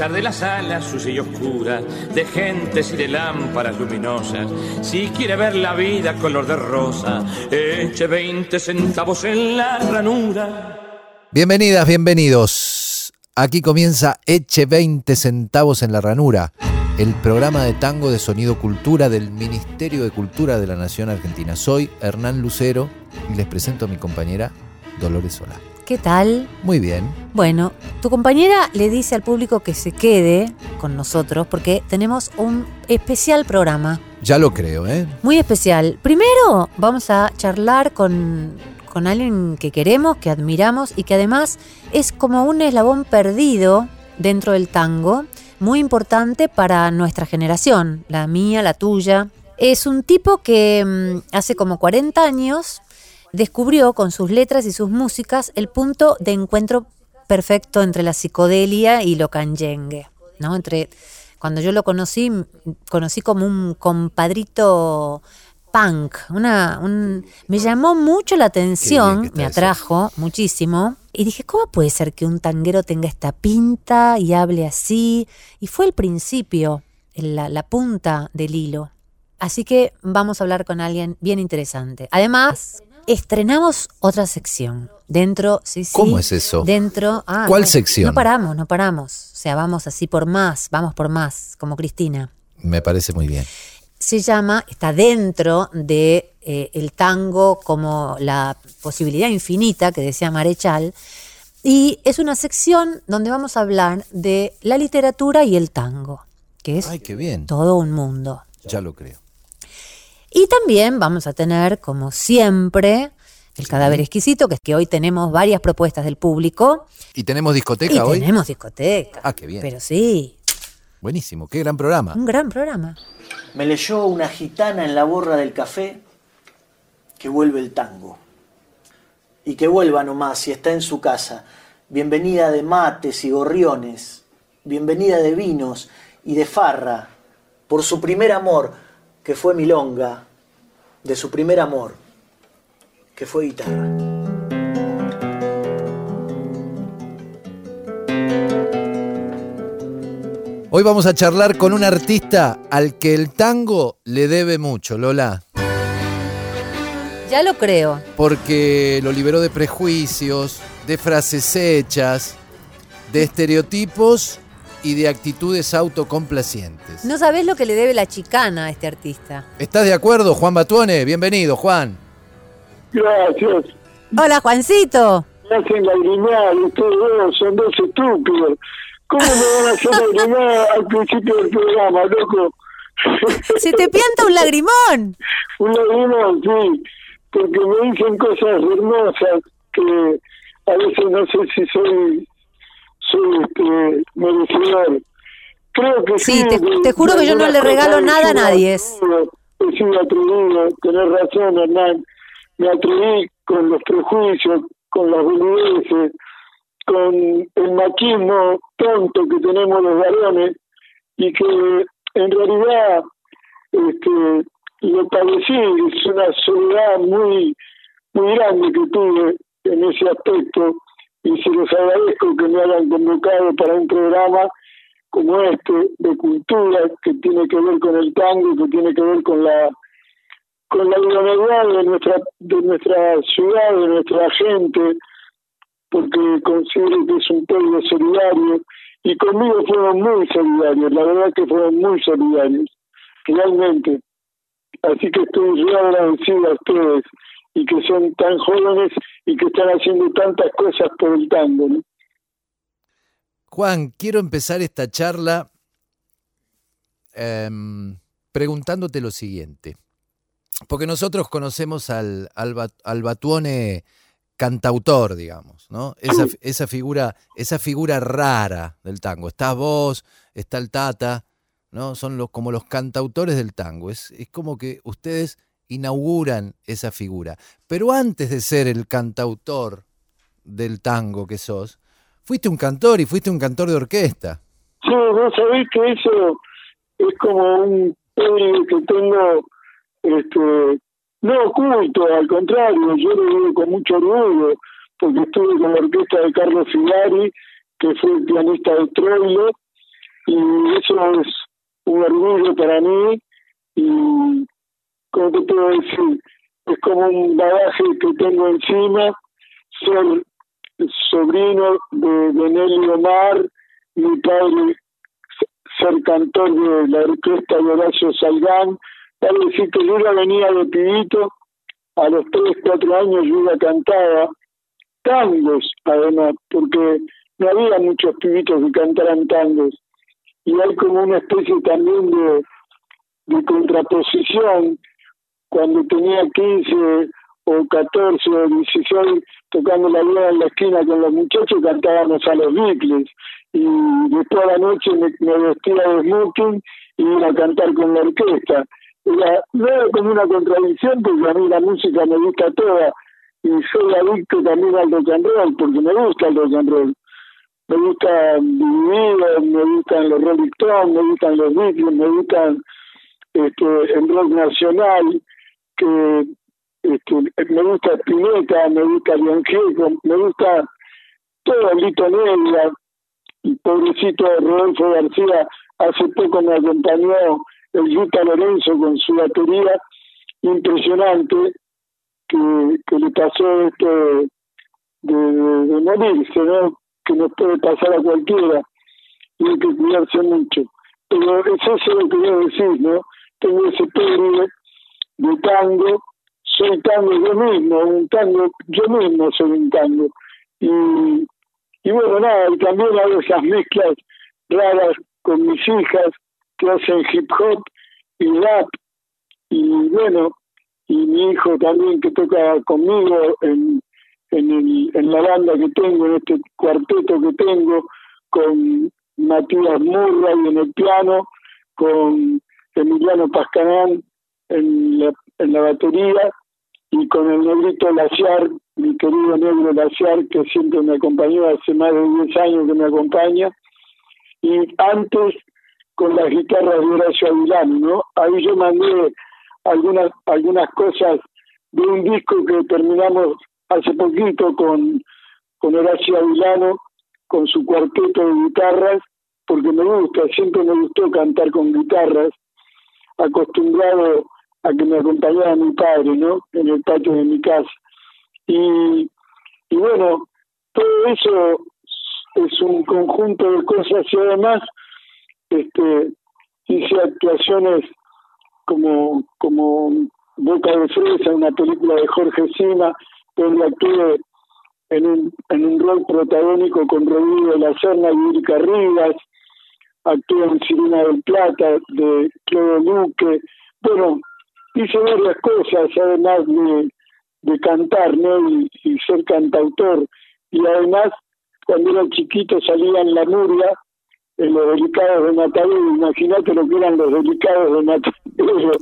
De las salas sucia y oscura, de gentes y de lámparas luminosas, si quiere ver la vida color de rosa, eche 20 centavos en la ranura. Bienvenidas, bienvenidos. Aquí comienza Eche 20 centavos en la ranura, el programa de tango de Sonido Cultura del Ministerio de Cultura de la Nación Argentina. Soy Hernán Lucero y les presento a mi compañera Dolores Solá. ¿Qué tal? Muy bien. Bueno, tu compañera le dice al público que se quede con nosotros porque tenemos un especial programa. Ya lo creo, ¿eh? Muy especial. Primero vamos a charlar con, con alguien que queremos, que admiramos y que además es como un eslabón perdido dentro del tango, muy importante para nuestra generación, la mía, la tuya. Es un tipo que mm, hace como 40 años descubrió con sus letras y sus músicas el punto de encuentro perfecto entre la psicodelia y lo canyengue, ¿no? Entre cuando yo lo conocí, conocí como un compadrito punk, una, un, me llamó mucho la atención, me atrajo muchísimo, y dije, ¿cómo puede ser que un tanguero tenga esta pinta y hable así? Y fue el principio, la, la punta del hilo. Así que vamos a hablar con alguien bien interesante. Además, estrenamos otra sección. Dentro, sí, sí. ¿Cómo es eso? Dentro. Ah, ¿Cuál no, sección? No paramos, no paramos. O sea, vamos así por más, vamos por más, como Cristina. Me parece muy bien. Se llama, está dentro de eh, el tango como la posibilidad infinita que decía Marechal. Y es una sección donde vamos a hablar de la literatura y el tango, que es Ay, qué bien. todo un mundo. Ya lo creo. Y también vamos a tener, como siempre, el cadáver exquisito, que es que hoy tenemos varias propuestas del público. ¿Y tenemos discoteca y hoy? tenemos discoteca. Ah, qué bien. Pero sí, Buenísimo, qué gran programa. un gran programa. Me leyó una gitana en la borra del café que vuelve el tango. Y que vuelva nomás si está en su casa. Bienvenida de mates y gorriones. Bienvenida de vinos y de farra. Por su primer amor, que fue milonga. De su primer amor, que fue guitarra. Hoy vamos a charlar con un artista al que el tango le debe mucho, Lola. Ya lo creo. Porque lo liberó de prejuicios, de frases hechas, de estereotipos y de actitudes autocomplacientes. No sabés lo que le debe la chicana a este artista. ¿Estás de acuerdo, Juan Batuone? Bienvenido, Juan. Gracias. Hola, Juancito. Me hacen lagrimear, ustedes dos son dos estúpidos. ¿Cómo me van a hacer lagrimear al principio del programa, loco? Se te pianta un lagrimón. Un lagrimón, sí, porque me dicen cosas hermosas que a veces no sé si soy, este, merecedor. Creo que Sí, sí. te- te juro que yo no le regalo nada a nadie. He sido atrevido, tenés razón, Hernán. Me atreví con los prejuicios, con las boludeces, con el machismo tonto que tenemos los varones y que en realidad este, lo padecí, es una soledad muy, muy grande que tuve en ese aspecto y se los agradezco que me hayan convocado para un programa como este de cultura que tiene que ver con el tango, que tiene que ver con la con la idoneidad de nuestra de nuestra ciudad, de nuestra gente, porque considero que es un pueblo solidario y conmigo fueron muy solidarios, la verdad que fueron muy solidarios, realmente. Así que estoy muy agradecido a ustedes y que son tan jóvenes y que están haciendo tantas cosas por el tango. ¿no? Juan, quiero empezar esta charla em, preguntándote lo siguiente. Porque nosotros conocemos al, al, Batuone cantautor, digamos, ¿no? Esa, esa, figura, esa figura rara del tango. Está vos, está el Tata, ¿no? Son los, como los cantautores del tango. Es, es como que ustedes inauguran esa figura. Pero antes de ser el cantautor del tango que sos, fuiste un cantor y fuiste un cantor de orquesta. Sí, vos sabés que eso es como un pedido que tengo, este, no oculto, al contrario, yo lo digo con mucho orgullo, porque estuve con la orquesta de Carlos Figari, que fue el pianista de Troilo, y eso es un orgullo para mí, y como te puedo decir, es como un bagaje que tengo encima, ser sobrino de, de Nelly Omar, mi padre ser cantor de la orquesta de Horacio Salgán, para decir que yo ya venía de pibito, a los 3, 4 años yo ya cantaba tangos, además, porque no había muchos pibitos que cantaran tangos. Y hay como una especie también de, de contraposición. Cuando tenía 15 o 14 o 16 tocando la vida en la esquina con los muchachos cantábamos a los Beatles y después de la noche me, vestía de smoking y iba a cantar con la orquesta. Era, no como una contradicción porque a mí la música me gusta toda y soy adicto también al rock and roll porque me gusta el rock and roll. Me gusta vivir, me gustan los Rolling Stones, me gustan los Beatles, me gustan este, el rock nacional, que este, me gusta Spinetta, me gusta Biancheco, me gusta todo Lito Negra, y pobrecito Rodolfo García, hace poco me acompañó el Yuta Lorenzo con su batería impresionante que, le pasó esto de, de, morirse, ¿no? que nos puede pasar a cualquiera y hay que cuidarse mucho. Pero es eso lo que quería decir, ¿no? Tengo ese pedido de tango soy tango yo mismo, un tango, yo mismo soy un tango. Y, bueno, nada, y también hago esas mezclas raras con mis hijas que hacen hip hop y rap. Y bueno, y mi hijo también que toca conmigo en, en, el, en la banda que tengo, en este cuarteto que tengo, con Matías Murray en el piano, con Emiliano Pascanán en la, batería y con el negrito Laciar, mi querido negro Laciar, que siempre me acompañó, hace más de 10 años que me acompaña, y antes con las guitarras de Horacio Avilano, ¿no? Ahí yo mandé algunas, algunas cosas de un disco que terminamos hace poquito con, con Horacio Avilano, con su cuarteto de guitarras, porque me gusta, siempre me gustó cantar con guitarras, acostumbrado a que me acompañara mi padre, ¿no? En el patio de mi casa. Y, y bueno, todo eso es un conjunto de cosas y además este hice actuaciones como como Boca de Fresa, una película de Jorge Sima, donde actué en un, en un rol protagónico con Rodrigo de la Serna y Erika Rivas, actué en Sirena del Plata de Claudio Luque, bueno, hice varias cosas, además de, de cantar, ¿no? Y, ser cantautor. Y además, cuando era chiquito salía en la Nuria, en los delicados de Matadero, imagínate lo que eran los delicados de Matadero.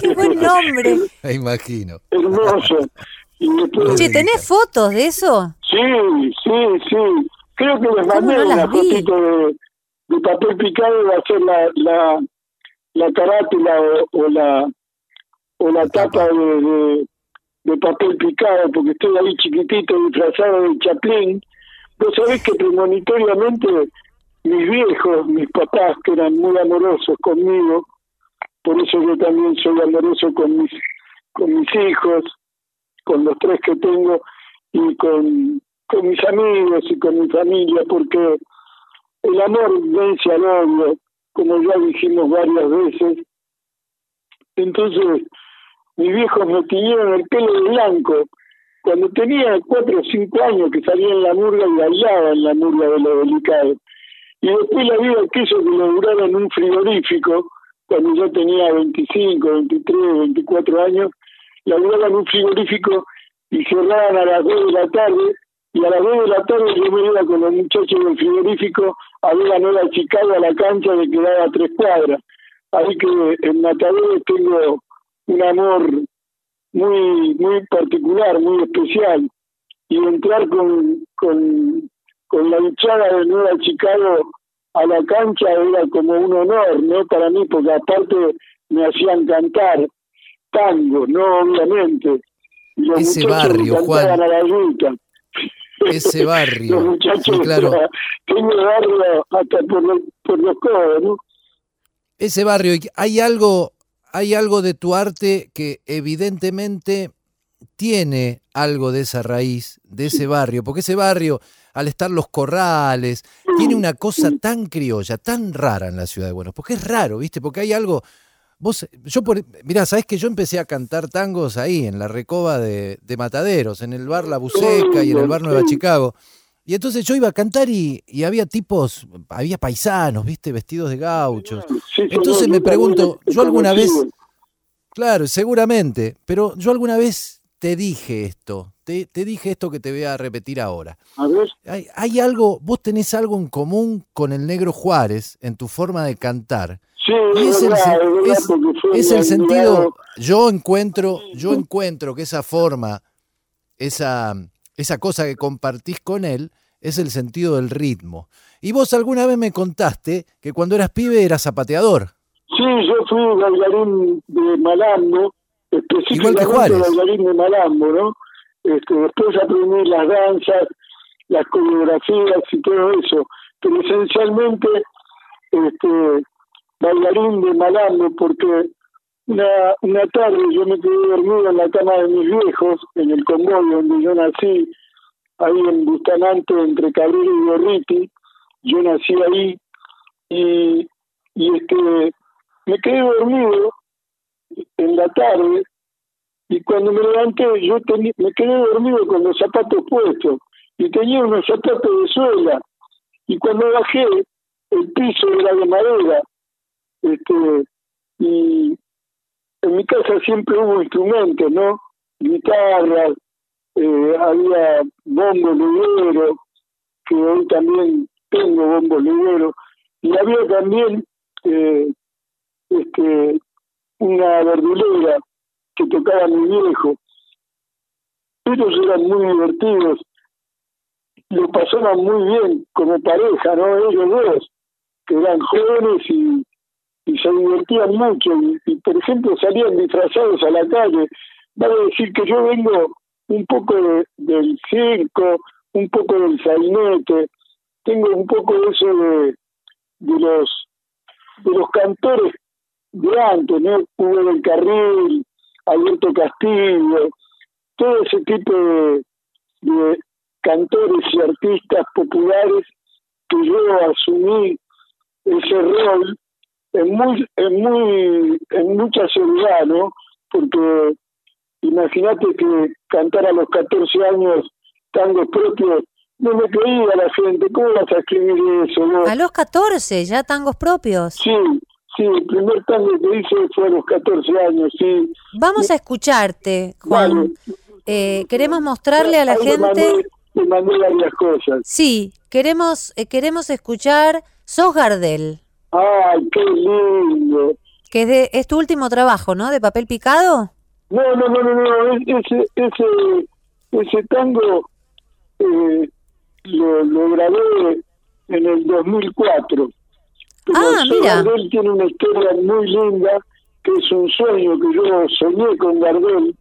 ¡Qué buen nombre! Me imagino. Hermoso. Y Che, ¿tenés fotos de eso? Sí, sí, sí. Creo que les mandé una fotito de, de papel picado va a ser la, la, la carátula o, la o la tapa de, de, papel picado, porque estoy ahí chiquitito disfrazado de Chaplin. Vos sabés que premonitoriamente mis viejos, mis papás, que eran muy amorosos conmigo, por eso yo también soy amoroso con mis, con mis hijos, con los tres que tengo, y con, con mis amigos y con mi familia, porque el amor vence al odio, como ya dijimos varias veces. Entonces, mis viejos me tiñeron el pelo de blanco. Cuando tenía cuatro o cinco años que salía en la murga y bailaba en la murga de lo delicado. Y después la vida quiso que lo en un frigorífico, cuando yo tenía 25, 23, 24 años, la duraba en un frigorífico y cerraban a las 2 de la tarde y a las 2 de la tarde yo me iba con los muchachos del frigorífico a ver a Nueva Chicago a la cancha de quedaba a tres cuadras. Así que en Mataderos tengo un amor muy muy particular, muy especial. Y entrar con, con, con la hinchada de Nueva Chicago a la cancha era como un honor, ¿no? Para mí, porque aparte me hacían cantar tango, ¿no? Obviamente. Y los Ese muchachos barrio, cantaban Juan. a la. Ese barrio. los muchachos, claro. barrio hasta por los, por los codos, ¿no? Ese barrio, hay algo, hay algo de tu arte que evidentemente tiene algo de esa raíz, de ese barrio, porque ese barrio, al estar los corrales, tiene una cosa tan criolla, tan rara en la ciudad de Buenos, porque es raro, ¿viste? Porque hay algo, vos, yo por, mirá, sabés que yo empecé a cantar tangos ahí, en la recoba de, de Mataderos, en el bar La Buceca y en el bar Nueva Chicago. Y entonces yo iba a cantar y, y había tipos, había paisanos, ¿viste? Vestidos de gauchos. Entonces me pregunto, yo alguna vez, claro, seguramente, pero yo alguna vez te dije esto, te, te dije esto que te voy a repetir ahora. Hay, hay algo, vos tenés algo en común con el negro Juárez en tu forma de cantar. Sí, Y es el, es el sentido, yo encuentro, yo encuentro que esa forma, esa, esa cosa que compartís con él, es el sentido del ritmo. Y vos alguna vez me contaste que cuando eras pibe eras zapateador. Sí, yo fui bailarín de Malambo, específicamente bailarín de Malambo, ¿no? Este, después aprendí las danzas, las coreografías y todo eso, pero esencialmente este, bailarín de Malambo porque una, una tarde yo me quedé dormido en la cama de mis viejos, en el convoy donde yo nací, ahí en Bustamante, entre Cabrera y Gorriti, yo nací ahí y, y este me quedé dormido en la tarde y cuando me levanté yo teni- me quedé dormido con los zapatos puestos y tenía unos zapatos de suela. Y cuando bajé el piso era de madera este y en mi casa siempre hubo instrumentos no guitarras eh, había bombos ligeros que hoy también tengo bombos ligeros y había también eh, este una verdulera que tocaba mi viejo. Ellos eran muy divertidos lo pasaban muy bien como pareja no ellos dos que eran jóvenes y, y se divertían mucho y, por ejemplo salían disfrazados a la calle vale decir que yo vengo un poco de- del circo un poco del sainete tengo un poco de eso de, de los de los cantores de antes, ¿no? Hugo del Carril, Alberto Castillo, todo ese tipo de, de cantores y artistas populares que yo asumí ese rol en muy, en muy, en mucha seriedad, ¿no? Porque imagínate que cantar a los 14 años tangos propios, no me creía la gente, ¿cómo vas a escribir eso? no? A los 14, ya tangos propios. Sí, sí, el primer tango que hice fue a los 14 años, sí. Vamos a escucharte, Juan. Vale. Eh, queremos mostrarle a la Ahí gente. mandé varias cosas. Sí, queremos, eh, queremos escuchar Sos Gardel, ¡Ay, qué lindo! que es, de, es tu último trabajo, ¿no? De papel picado. No, no, no, no, no, es- ese, ese, ese tango eh, lo, lo grabé en el 2004. Pero Ah, mira. Gardel tiene una historia muy linda, que es un sueño que yo soñé con Gardel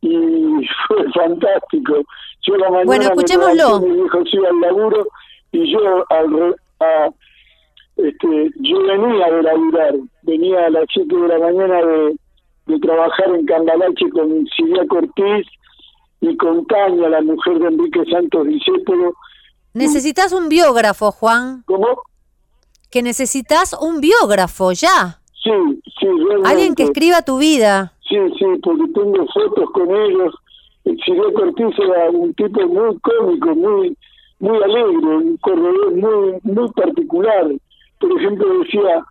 y fue fantástico. Yo la mañana Bueno, me escuchémoslo. levanté, hijo se iba al laburo y yo al re- a- este, yo venía de laburar, venía a las 7 de la mañana de, de trabajar en Cambalache con Silvia Cortés y con Tania, la mujer de Enrique Santos Discépolo. Necesitas un biógrafo, Juan. ¿Cómo? Que necesitas un biógrafo ya. Sí, sí, realmente. Alguien que escriba tu vida. Sí, sí, porque tengo fotos con ellos. Silvio Cortés era un tipo muy cómico, muy muy alegre, un corredor muy muy particular. Por ejemplo, decía,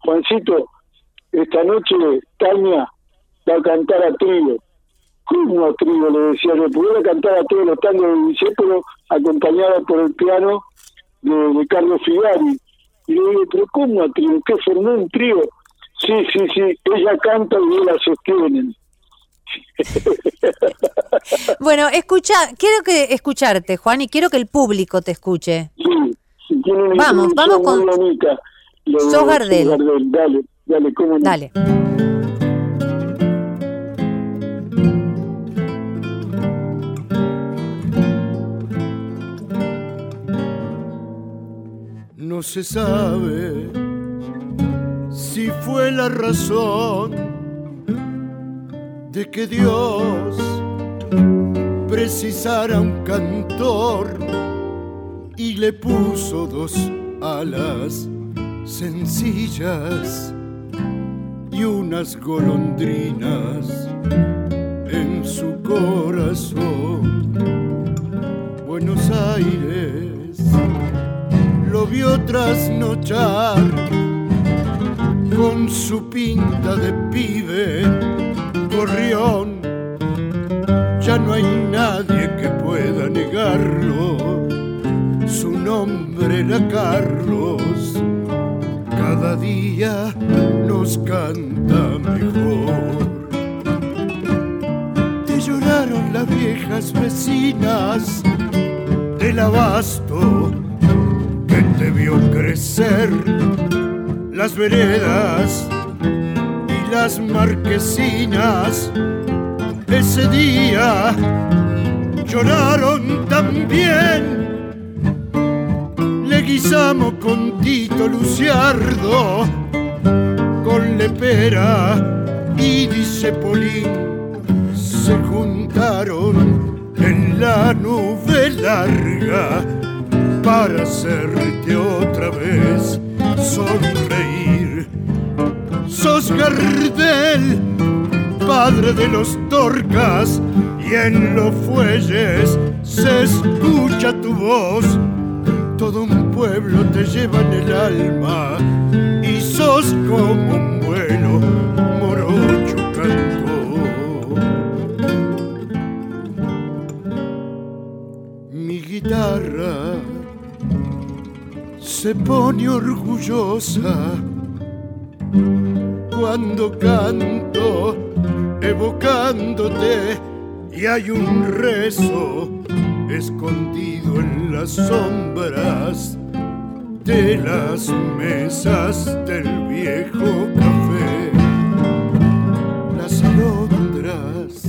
Juancito, esta noche Tania va a cantar a trío. ¿Cómo a trío? Le decía yo, pudiera cantar a todos los tangos de Discépolo acompañada por el piano de, Carlos Figari. Y le digo, pero ¿cómo a trío? ¿Qué formó un trío? Sí, sí, sí, ella canta y la sostienen. bueno, escucha, quiero que escucharte, Juan, y quiero que el público te escuche. Sí, vamos, vamos con. Sos Gardel. Dale, dale, cómo no. Dale. No se sabe si fue la razón de que Dios precisara un cantor y le puso dos alas sencillas y unas golondrinas en su corazón. Buenos Aires lo vio trasnochar con su pinta de pibe gorrión. Ya no hay nadie que pueda negarlo. Era Carlos. Cada día nos canta mejor. Te lloraron las viejas vecinas del abasto que te vio crecer las veredas y las marquesinas. Ese día lloraron también. Guisamos con Tito Luciardo, con Lepera y Dicepolín. Se juntaron en la nube larga para hacerte otra vez sonreír. Sos Gardel, padre de los torcas, y en los fuelles se escucha tu voz. Todo un pueblo te lleva en el alma y sos como un vuelo morocho cantó. Mi guitarra se pone orgullosa cuando canto evocándote y hay un rezo escondido en las sombras de las mesas del viejo café. Las alondras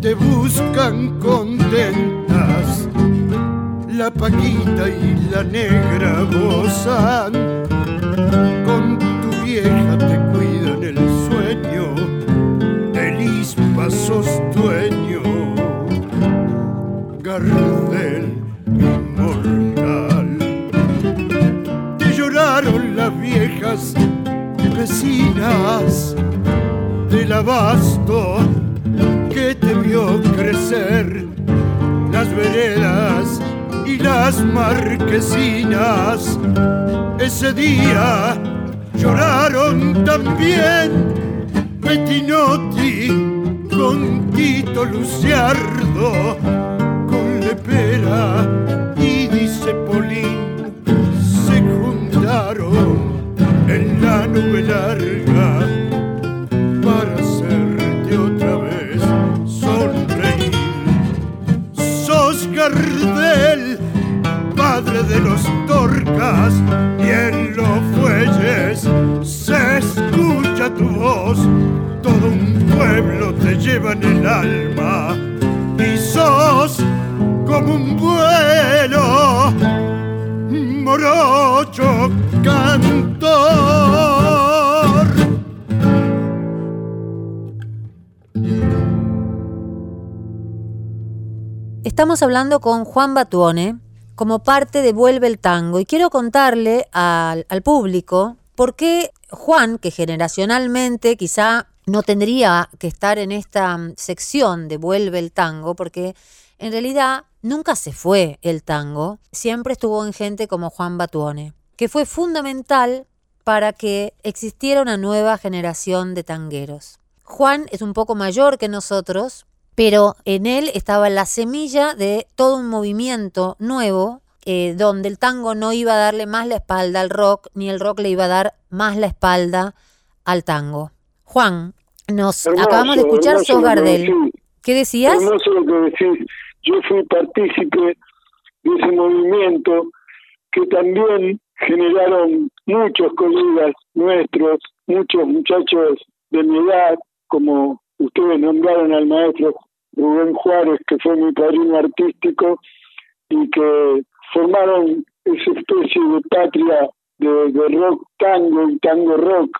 te buscan contentas la Paquita y la negra gozan, Ese Estamos hablando con Juan Batuone como parte de Vuelve el Tango y quiero contarle al, público por qué Juan, que generacionalmente quizá no tendría que estar en esta mm, sección de Vuelve el tango, porque en realidad nunca se fue el tango, siempre estuvo en gente como Juan Batuone, que fue fundamental para que existiera una nueva generación de tangueros. Juan es un poco mayor que nosotros, pero en él estaba la semilla de todo un movimiento nuevo eh, donde el tango no iba a darle más la espalda al rock, ni el rock le iba a dar más la espalda al tango. Juan, nos acabamos de escuchar Sos Gardel. ¿Qué decías? lo que decís. Yo fui partícipe de ese movimiento que también generaron muchos colegas nuestros, muchos muchachos de mi edad, como ustedes nombraron al maestro Rubén Juárez, que fue mi padrino artístico, y que formaron esa especie de patria de, rock tango y tango rock,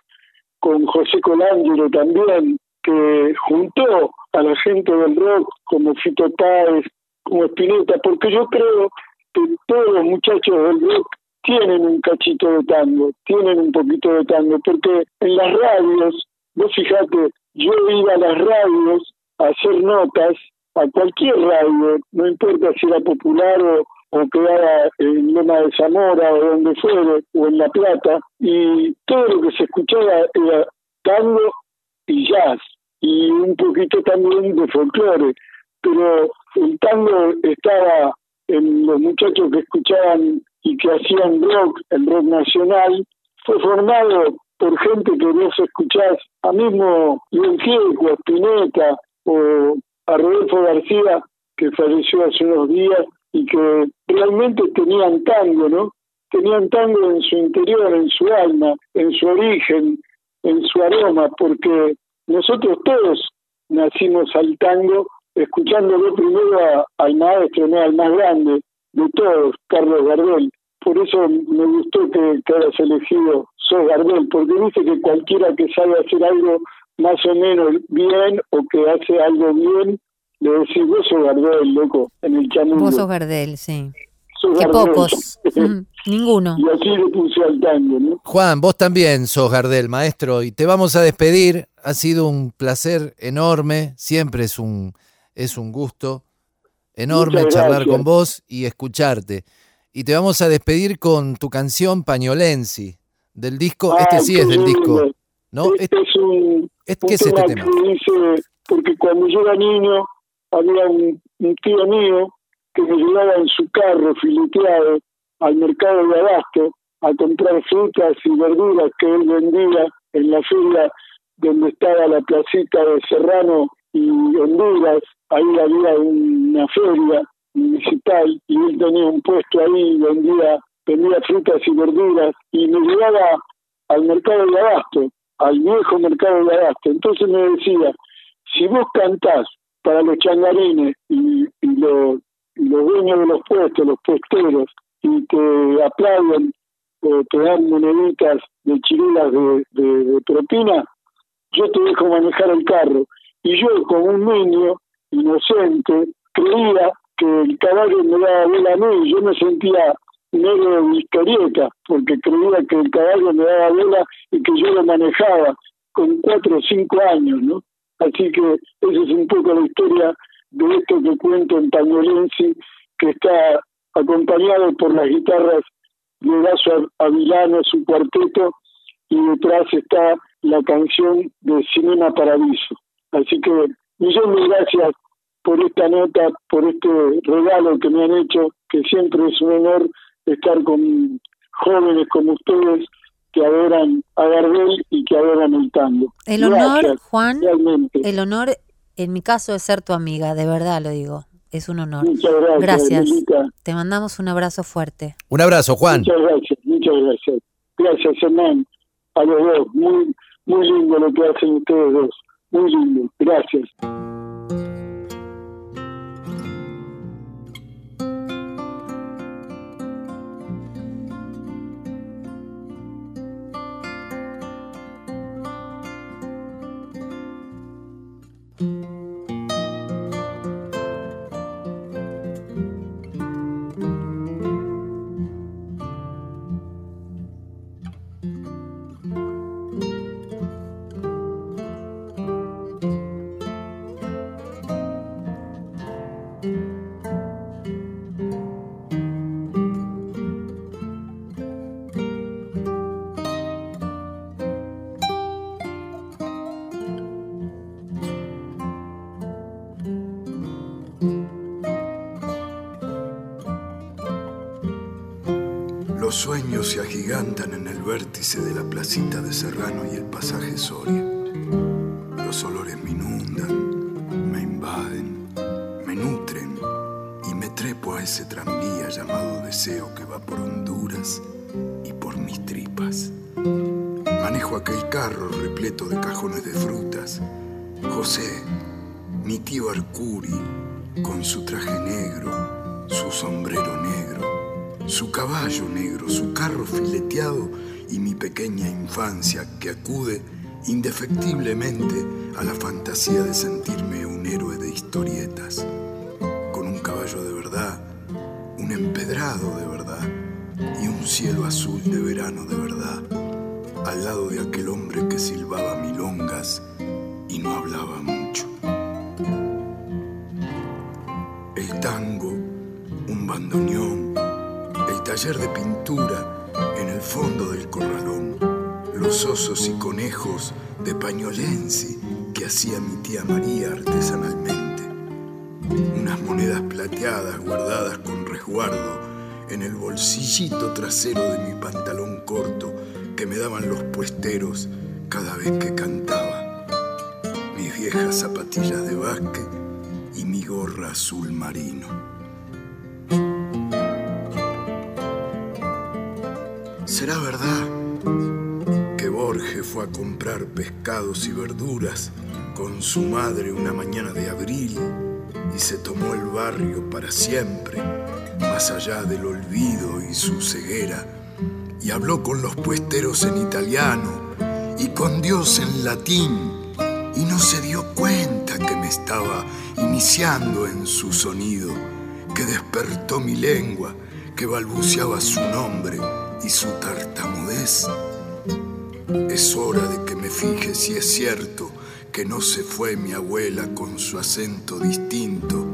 con José Colangelo también, que juntó a la gente del rock como Fito Páez, como Spinetta, porque yo creo que todos los muchachos del rock tienen un cachito de tango, tienen un poquito de tango, porque en las radios, vos fijate, yo iba a las radios hacer notas, a cualquier radio, no importa si era popular o, quedaba en Loma de Zamora o donde fuere, o en La Plata, y todo lo que se escuchaba era tango y jazz, y un poquito también de folclore, pero el tango estaba en los muchachos que escuchaban y que hacían rock, el rock nacional, fue formado por gente que vos escuchás, a mismo León Gieco, Spinetta o a Rodolfo García, que falleció hace unos días, y que realmente tenían tango, ¿no? Tenían tango en su interior, en su alma, en su origen, en su aroma, porque nosotros todos nacimos al tango escuchándolo primero al maestro, no al más grande de todos, Carlos Gardel. Por eso me gustó que, que hayas elegido So Gardel, porque dice que cualquiera que sabe hacer algo más o menos bien o que hace algo bien le decís, vos sos Gardel, loco, en el chamullo. Vos sos Gardel, sí. Qué pocos. Mm, ninguno. Y así le puse al tango, ¿no? Juan, vos también sos Gardel, maestro, y te vamos a despedir. Ha sido un placer enorme, siempre es un, es un gusto enorme charlar con vos y escucharte. Y te vamos a despedir con tu canción Pañolensi, del disco, Ah, este sí es del lindo. disco, ¿no? Este es un, Este- un ¿Qué es este tema dice, porque cuando yo era niño había un, un tío mío que me llevaba en su carro fileteado al mercado de Abasto a comprar frutas y verduras que él vendía en la feria donde estaba la placita de Serrano y Honduras. Ahí había una feria municipal y él tenía un puesto ahí, vendía, vendía frutas y verduras y me llevaba al mercado de Abasto, al viejo mercado de Abasto. Entonces me decía, si vos cantás para los changarines y, los, dueños de los puestos, los puesteros, y te aplauden o te dan moneditas de chirulas de, de, propina, yo te dejo manejar el carro. Y yo, como un niño inocente, creía que el caballo me daba a mí, yo me sentía de historieta, porque creía que el caballo me daba bola y que yo lo manejaba con cuatro o cinco años, ¿no? Así que esa es un poco la historia de esto que cuento en Pañolensi, que está acompañado por las guitarras de Horacio Avilano, su cuarteto, y detrás está la canción de Cinema Paradiso. Así que millón de gracias por esta nota, por este regalo que me han hecho, que siempre es un honor estar con jóvenes como ustedes que adoran a Gardel y que adoran el tango. El honor, Gracias, Juan, realmente. el honor en mi caso es ser tu amiga, de verdad lo digo. Es un honor. Muchas gracias, Gracias. Te mandamos un abrazo fuerte. Un abrazo, Juan. Muchas gracias, muchas gracias. Gracias, Hernán. A los dos. Muy, muy lindo lo que hacen ustedes dos. Muy lindo. Gracias. De la placita de Serrano y el pasaje Soria. Los olores me inundan, me invaden, me nutren y me trepo a ese tranvía llamado deseo que va por Honduras y por mis tripas. Manejo aquel carro repleto de cajones de frutas. José, mi tío Arcuri, con su traje negro, su sombrero negro, su caballo negro, su carro fileteado y mi pequeña infancia que acude indefectiblemente a la fantasía de sentirme un héroe de historietas, con un caballo de verdad, un empedrado de verdad y un cielo azul de verano de verdad, al lado de aquel hombre que silbaba milongas y no hablaba mucho. El tango, un bandoneón, taller de pintura en el fondo del corralón, los osos y conejos de pañolensi que hacía mi tía María artesanalmente, unas monedas plateadas guardadas con resguardo en el bolsillito trasero de mi pantalón corto que me daban los puesteros cada vez que cantaba, mis viejas zapatillas de básquet y mi gorra azul marino. ¿Será verdad que Borges fue a comprar pescados y verduras con su madre una mañana de abril y se tomó el barrio para siempre, más allá del olvido y su ceguera, y habló con los puesteros en italiano y con Dios en latín, y no se dio cuenta que me estaba iniciando en su sonido, que despertó mi lengua, que balbuceaba su nombre y su tartamudez. Es hora de que me fije si es cierto que no se fue mi abuela con su acento distinto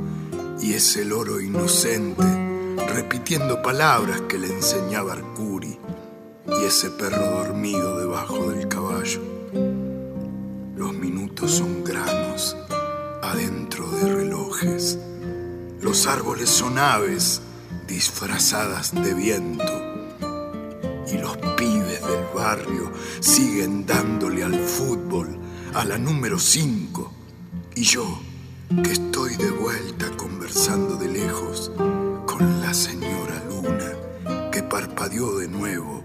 y es el oro inocente repitiendo palabras que le enseñaba Arcuri y ese perro dormido debajo del caballo. Los minutos son granos adentro de relojes. Los árboles son aves disfrazadas de viento y los pibes del barrio siguen dándole al fútbol a la número 5 y yo que estoy de vuelta conversando de lejos con la señora Luna que parpadeó de nuevo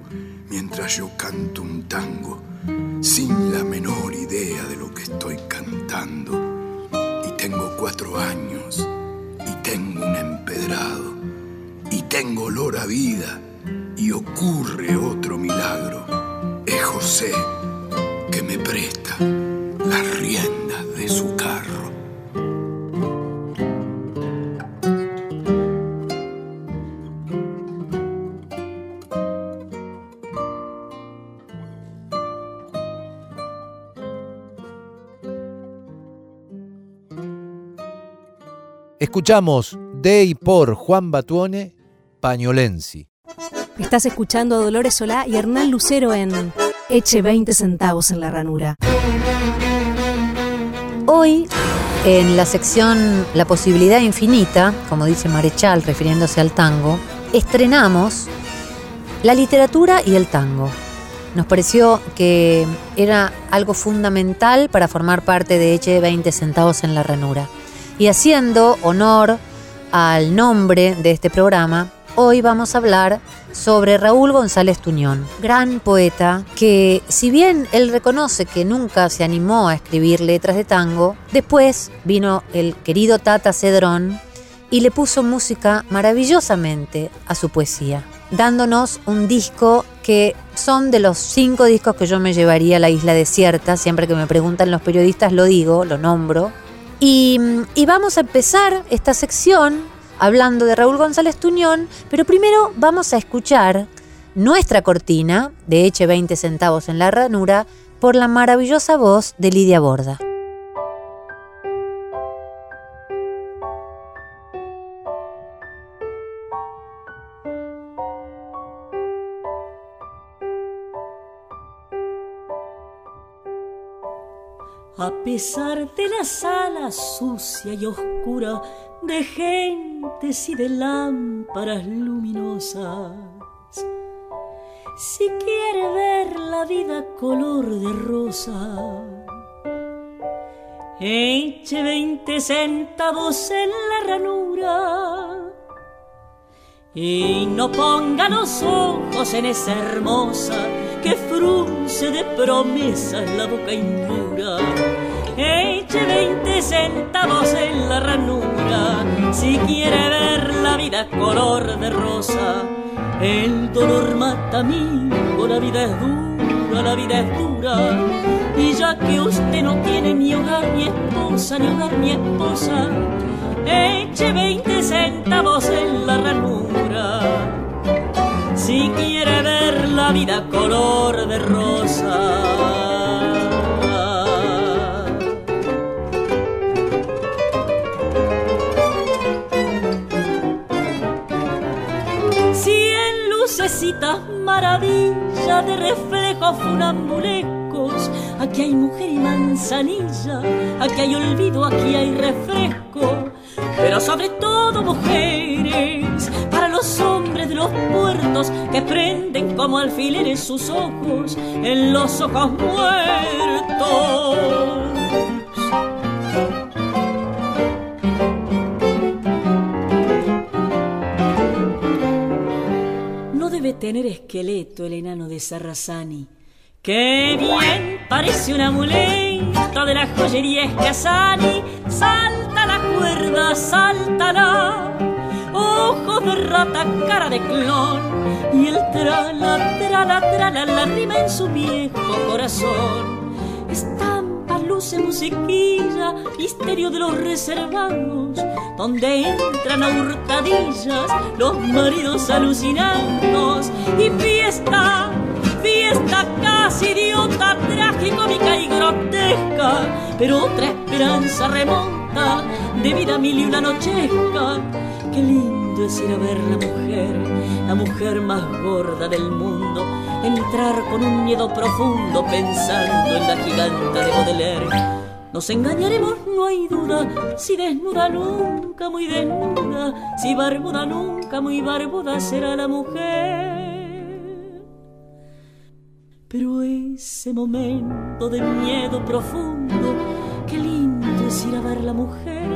mientras yo canto un tango sin la menor idea de lo que estoy cantando. Y tengo cuatro años y tengo un empedrado y tengo olor a vida y ocurre otro milagro. Es José que me presta las riendas de su carro. Escuchamos de y por Juan Batuone, Pañolensi. Estás escuchando a Dolores Solá y Hernán Lucero en Eche 20 centavos en la ranura. Hoy, en la sección La posibilidad infinita, como dice Marechal refiriéndose al tango, estrenamos la literatura y el tango. Nos pareció que era algo fundamental para formar parte de Eche 20 centavos en la ranura. Y haciendo honor al nombre de este programa, hoy vamos a hablar sobre Raúl González Tuñón, gran poeta que si bien él reconoce que nunca se animó a escribir letras de tango, después vino el querido Tata Cedrón y le puso música maravillosamente a su poesía, dándonos un disco que son de los cinco discos que yo me llevaría a la isla desierta, siempre que me preguntan los periodistas lo digo, lo nombro, y, y, vamos a empezar esta sección hablando de Raúl González Tuñón, pero primero vamos a escuchar nuestra cortina de Eche 20 centavos en la ranura por la maravillosa voz de Lidia Borda. A pesar de la sala sucia y oscura de gentes y de lámparas luminosas, si quiere ver la vida color de rosa. Eche veinte centavos en la ranura y no ponga los ojos en esa hermosa que frunce de promesas la boca indura. Eche veinte centavos en la ranura si quiere ver la vida color de rosa. El dolor mata amigo, la vida es dura, la vida es dura. Y ya que usted no tiene ni hogar ni esposa, ni hogar ni esposa, eche veinte centavos en la ranura. Si quiere ver la vida color de rosa. Lucecitas maravilla de reflejos funambulescos. Aquí hay mujer y manzanilla, aquí hay olvido, aquí hay refresco pero sobre todo mujeres, para los hombres de los puertos que prenden como alfileres sus ojos en los ojos muertos. Tener esqueleto el enano de Sarrazani. ¡Qué bien! Parece un amuleto de la joyería Escasani. Salta la cuerda, saltará. Ojos de rata, cara de clon. Y el trala, trala, trala, la rima en su viejo corazón. Estampa, luce, musiquilla, misterio de los reservados. Donde entran a hurtadillas los maridos alucinados. Y fiesta, fiesta casi idiota, tragicómica y grotesca, pero otra esperanza remonta de vida mil y una nochesca. Qué lindo es ir a ver la mujer, la mujer más gorda del mundo, entrar con un miedo profundo pensando en la giganta de Baudelaire. Nos engañaremos, no hay duda, si desnuda nunca muy desnuda, si barbuda nunca muy barbuda será la mujer. Pero ese momento de miedo profundo, qué lindo es ir a ver la mujer,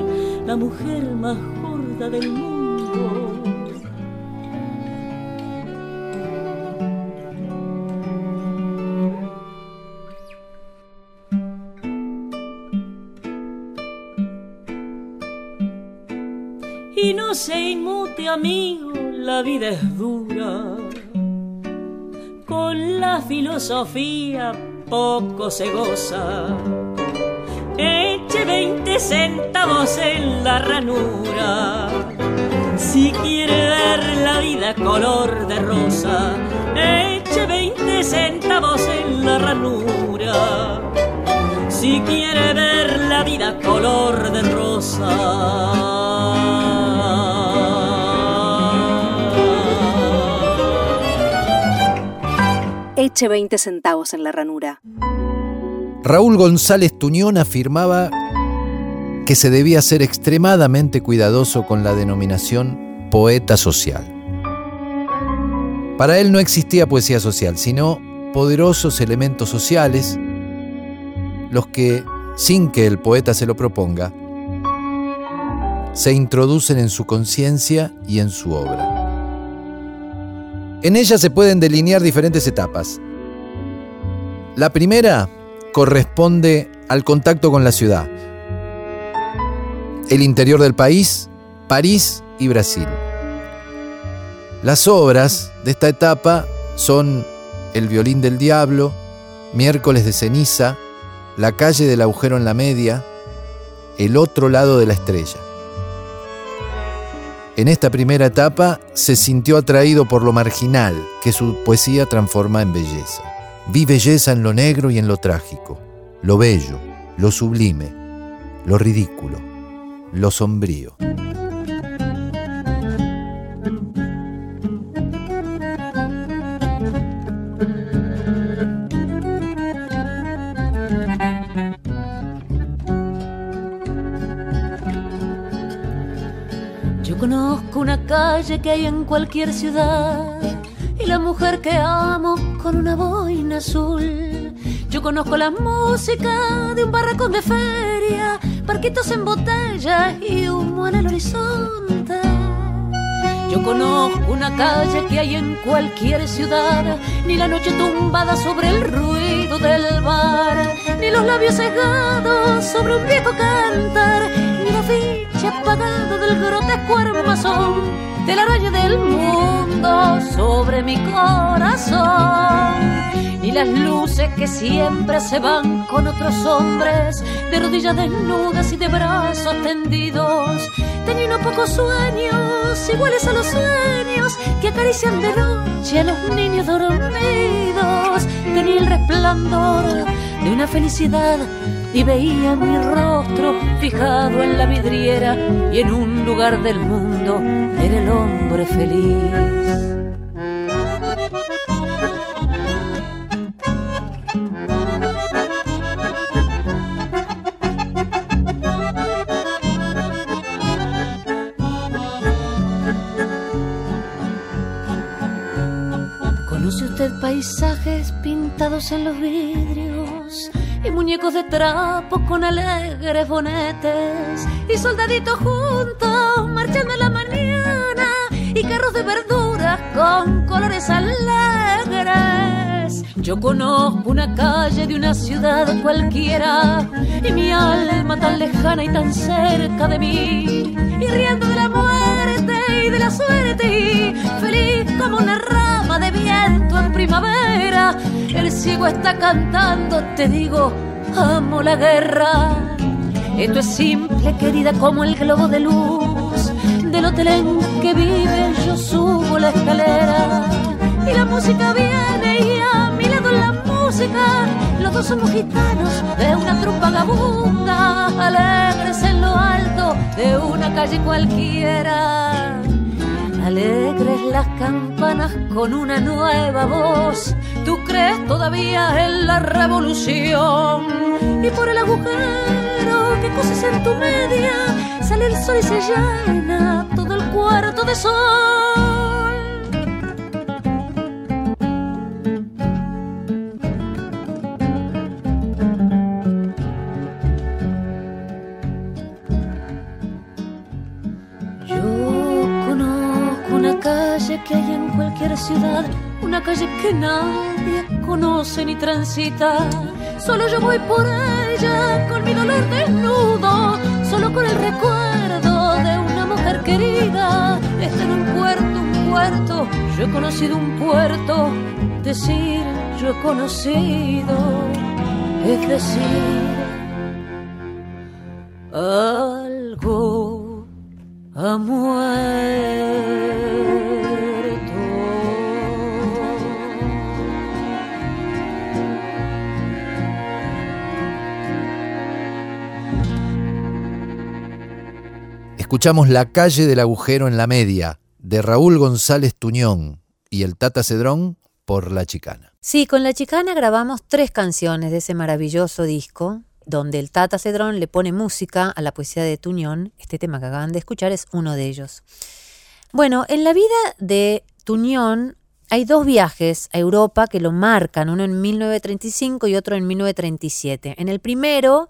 la mujer más gorda del mundo. Y no se inmute, amigo, la vida es dura con la filosofía poco se goza. Eche veinte centavos en la ranura. Si quiere ver la vida color de rosa, eche veinte centavos en la ranura. Si quiere ver la vida color de rosa. Eche 20 centavos en la ranura. Raúl González Tuñón afirmaba que se debía ser extremadamente cuidadoso con la denominación poeta social. Para él no existía poesía social, sino poderosos elementos sociales, los que, sin que el poeta se lo proponga, se introducen en su conciencia y en su obra. En ella se pueden delinear diferentes etapas. La primera corresponde al contacto con la ciudad, el interior del país, París y Brasil. Las obras de esta etapa son El violín del diablo, Miércoles de ceniza, La calle del agujero en la media, El otro lado de la estrella. En esta primera etapa se sintió atraído por lo marginal que su poesía transforma en belleza. Vi belleza en lo negro y en lo trágico, lo bello, lo sublime, lo ridículo, lo sombrío. Que hay en cualquier ciudad. Y la mujer que amo con una boina azul. Yo conozco la música de un barracón de feria, barquitos en botella y humo en el horizonte. Yo conozco una calle que hay en cualquier ciudad, ni la noche tumbada sobre el ruido del bar, ni los labios cegados sobre un viejo cantar, ni la ficha apagada del grotesco armazón de la raya del mundo sobre mi corazón ni las luces que siempre se van con otros hombres de rodillas desnudas y de brazos tendidos. Tenía unos pocos sueños iguales a los sueños que acarician de noche a los niños dormidos. Tenía el resplandor de una felicidad y veía mi rostro fijado en la vidriera y en un lugar del mundo era el hombre feliz. Paisajes pintados en los vidrios y muñecos de trapo con alegres bonetes y soldaditos juntos marchando en la carros de verduras con colores alegres. Yo conozco una calle de una ciudad cualquiera y mi alma tan lejana y tan cerca de mí y riendo de la muerte y de la suerte y feliz como una rama de viento en primavera. El ciego está cantando, te digo, amo la guerra. Esto es simple, querida, como el globo de luz del hotel en que vive. Yo subo la escalera y la música viene y a mi lado la música. Los dos somos gitanos de una trupa vagabunda, alegres en lo alto de una calle cualquiera. Alegres las campanas con una nueva voz. Tú crees todavía en la revolución. Y por el agujero que coses en tu media, sale el sol y se llena todo el cuarto de sol. Yo conozco una calle que hay en cualquier ciudad, una calle que nadie conoce ni transita. Solo yo voy por ella con mi dolor desnudo, solo con el recuerdo de una mujer querida. Está en un puerto, un puerto, yo he conocido un puerto, decir yo he conocido, es decir, algo ha muerto. Escuchamos La calle del agujero en la media, de Raúl González Tuñón y el Tata Cedrón por La Chicana. Sí, con La Chicana grabamos tres canciones de ese maravilloso disco, donde el Tata Cedrón le pone música a la poesía de Tuñón. Este tema que acaban de escuchar es uno de ellos. Bueno, en la vida de Tuñón hay dos viajes a Europa que lo marcan, uno en 1935 y otro en 1937. En el primero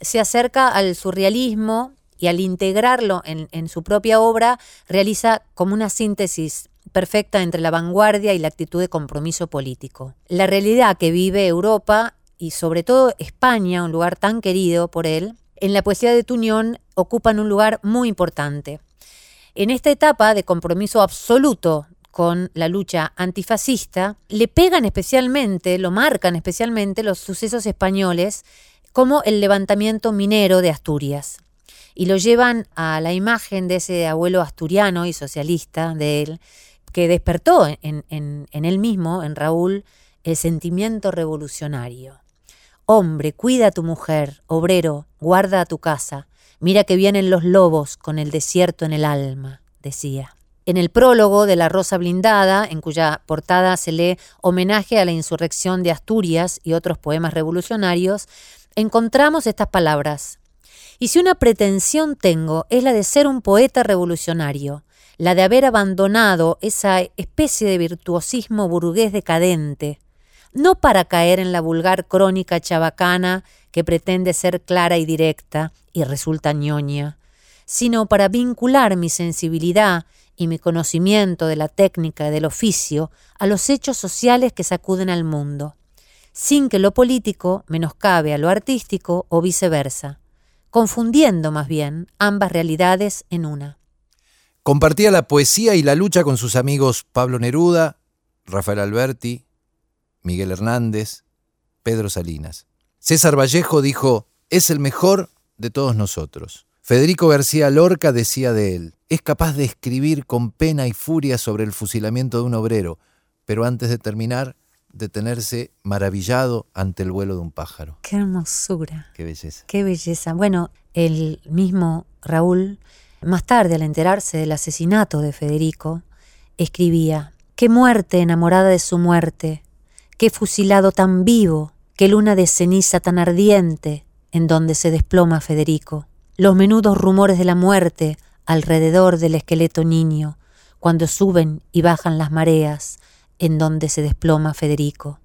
se acerca al surrealismo y al integrarlo en, su propia obra realiza como una síntesis perfecta entre la vanguardia y la actitud de compromiso político. La realidad que vive Europa y sobre todo España, un lugar tan querido por él, en la poesía de Tuñón ocupan un lugar muy importante. En esta etapa de compromiso absoluto con la lucha antifascista, le pegan especialmente, lo marcan especialmente los sucesos españoles como el levantamiento minero de Asturias. Y lo llevan a la imagen de ese abuelo asturiano y socialista de él, que despertó en, en, él mismo, en Raúl, el sentimiento revolucionario. Hombre, cuida a tu mujer, obrero, guarda a tu casa, mira que vienen los lobos con el desierto en el alma, decía. En el prólogo de La Rosa Blindada, en cuya portada se lee homenaje a la insurrección de Asturias y otros poemas revolucionarios, encontramos estas palabras. Y si una pretensión tengo es la de ser un poeta revolucionario, la de haber abandonado esa especie de virtuosismo burgués decadente, no para caer en la vulgar crónica chabacana que pretende ser clara y directa y resulta ñoña, sino para vincular mi sensibilidad y mi conocimiento de la técnica del oficio a los hechos sociales que sacuden al mundo, sin que lo político menoscabe a lo artístico o viceversa, confundiendo más bien ambas realidades en una. Compartía la poesía y la lucha con sus amigos Pablo Neruda, Rafael Alberti, Miguel Hernández, Pedro Salinas. César Vallejo dijo, es el mejor de todos nosotros. Federico García Lorca decía de él, es capaz de escribir con pena y furia sobre el fusilamiento de un obrero, pero antes de terminar, detenerse maravillado ante el vuelo de un pájaro. Qué hermosura. Qué belleza. Qué belleza. Bueno, el mismo Raúl, más tarde al enterarse del asesinato de Federico, escribía, qué muerte enamorada de su muerte, qué fusilado tan vivo, qué luna de ceniza tan ardiente en donde se desploma Federico. Los menudos rumores de la muerte alrededor del esqueleto niño, cuando suben y bajan las mareas, en donde se desploma Federico.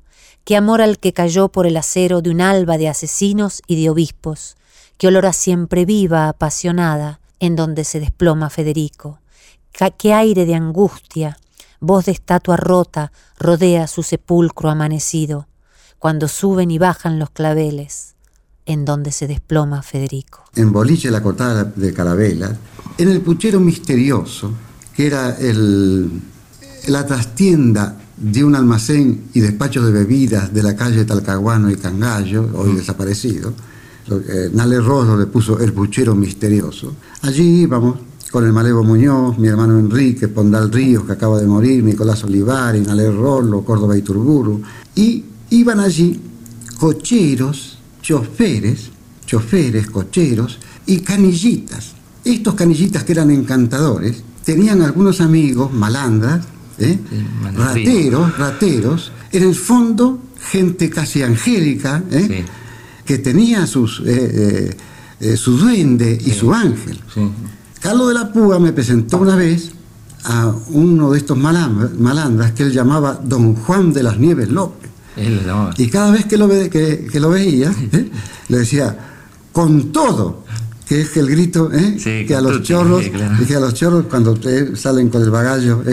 Qué amor al que cayó por el acero de un alba de asesinos y de obispos. Qué olor a siempre viva, apasionada, en donde se desploma Federico. Qué aire de angustia, voz de estatua rota, rodea su sepulcro amanecido, cuando suben y bajan los claveles, en donde se desploma Federico. En Boliche la cortada de Carabela, en el puchero misterioso, que era el, la trastienda de un almacén y despacho de bebidas de la calle Talcahuano y Cangallo, hoy desaparecido, Nale Rosso le puso el puchero misterioso. Allí íbamos con el Malevo Muñoz, mi hermano Enrique, Pondal Ríos, que acaba de morir, Nicolás Olivari, Nale Rollo, Córdoba Iturburu, y iban allí cocheros, choferes, choferes, cocheros y canillitas. Estos canillitas que eran encantadores, tenían algunos amigos, malandras, ¿eh? rateros, rateros, en el fondo gente casi angélica, ¿eh? que tenía sus, eh, su duende y su ángel. Carlos de la Púa me presentó una vez a uno de estos malandras, que él llamaba Don Juan de las Nieves López. Y cada vez que lo, ve, que, lo veía, le decía, con todo, que es el grito que a los chorros, que a los chorros cuando salen con el bagallo.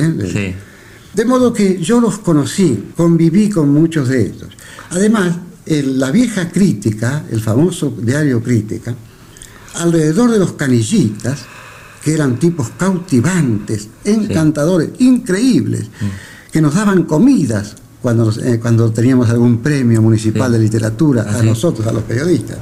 De modo que yo los conocí, conviví con muchos de ellos. Además, la vieja crítica, el famoso diario Crítica, alrededor de los canillitas, que eran tipos cautivantes, encantadores, increíbles, que nos daban comidas cuando, eh, cuando teníamos algún premio municipal de literatura a nosotros, a los periodistas.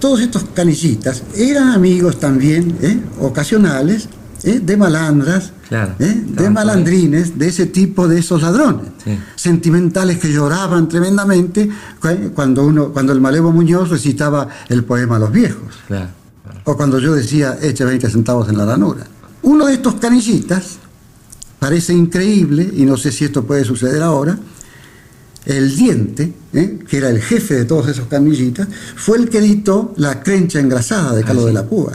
Todos estos canillitas eran amigos también, ¿eh? ocasionales, ¿eh? de malandras, de malandrines, de ese tipo de esos ladrones, sentimentales que lloraban tremendamente cuando, uno, cuando el Malevo Muñoz recitaba el poema a los viejos, o cuando yo decía eche 20 centavos en la ranura. Uno de estos canillitas, parece increíble, y no sé si esto puede suceder ahora, el diente, ¿eh? que era el jefe de todos esos canillitas, fue el que editó la crencha engrasada de Carlos de la Púa.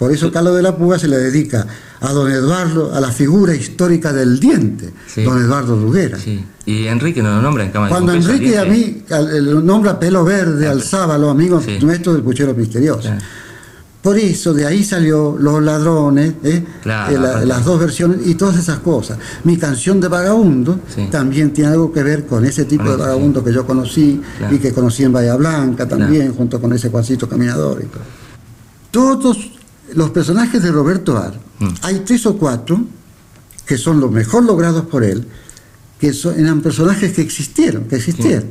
Por eso Carlos de la Púa se le dedica a don Eduardo, a la figura histórica del diente, don Eduardo Ruguera. Y Enrique no lo nombra en Cámara Cuando Enrique a mí lo nombra pelo verde al sábalo, amigo nuestro del puchero misterioso. Por eso de ahí salió Los Ladrones, ¿eh? Eh, las dos versiones y todas esas cosas. Mi canción de Vagabundo también tiene algo que ver con ese tipo de vagabundo que yo conocí y que conocí en Bahía Blanca también, junto con ese Juancito Caminador y todo. Todos los personajes de Roberto Ar, mm. hay tres o cuatro que son los mejor logrados por él, que eran personajes que existieron, que existieron.